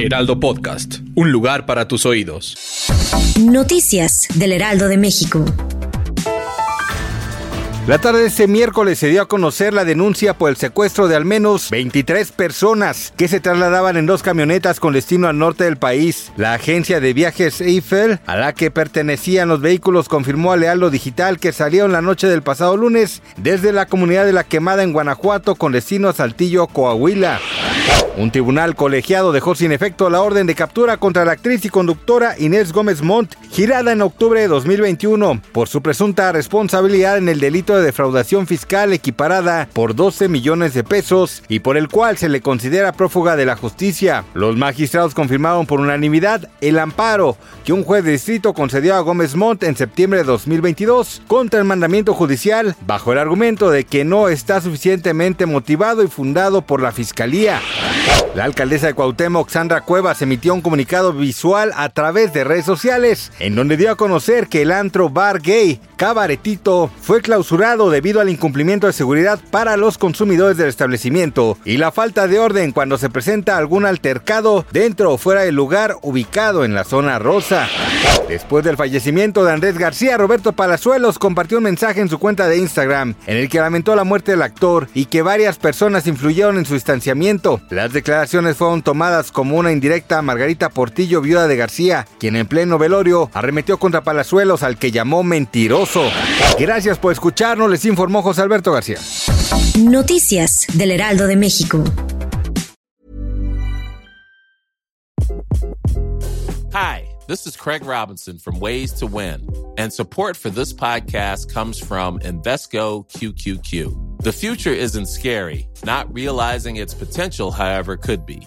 Heraldo Podcast, un lugar para tus oídos. Noticias del Heraldo de México. La tarde de este miércoles se dio a conocer la denuncia por el secuestro de al menos 23 personas que se trasladaban en dos camionetas con destino al norte del país. La agencia de viajes Eiffel, a la que pertenecían los vehículos, confirmó a Lealdo Digital que salieron la noche del pasado lunes desde la comunidad de La Quemada en Guanajuato con destino a Saltillo, Coahuila. Un tribunal colegiado dejó sin efecto la orden de captura contra la actriz y conductora Inés Gómez Montt, girada en octubre de 2021, por su presunta responsabilidad en el delito de defraudación fiscal equiparada por 12 millones de pesos y por el cual se le considera prófuga de la justicia. Los magistrados confirmaron por unanimidad el amparo que un juez de distrito concedió a Gómez Montt en septiembre de 2022 contra el mandamiento judicial bajo el argumento de que no está suficientemente motivado y fundado por la fiscalía. La alcaldesa de Cuauhtémoc, Sandra Cuevas, emitió un comunicado visual a través de redes sociales, en donde dio a conocer que el antro bar gay Cabaretito fue clausurado debido al incumplimiento de seguridad para los consumidores del establecimiento y la falta de orden cuando se presenta algún altercado dentro o fuera del lugar ubicado en la zona rosa. Después del fallecimiento de Andrés García, Roberto Palazuelos compartió un mensaje en su cuenta de Instagram en el que lamentó la muerte del actor y que varias personas influyeron en su distanciamiento. Las declaraciones fueron tomadas como una indirecta a Margarita Portillo, viuda de García, quien en pleno velorio arremetió contra Palazuelos al que llamó mentiroso. Gracias por escucharnos, les informó José Alberto García. Noticias del Heraldo de México. Hi, this is Craig Robinson from Ways to Win, and support for this podcast comes from Invesco QQQ. The future isn't scary, not realizing its potential, however, could be.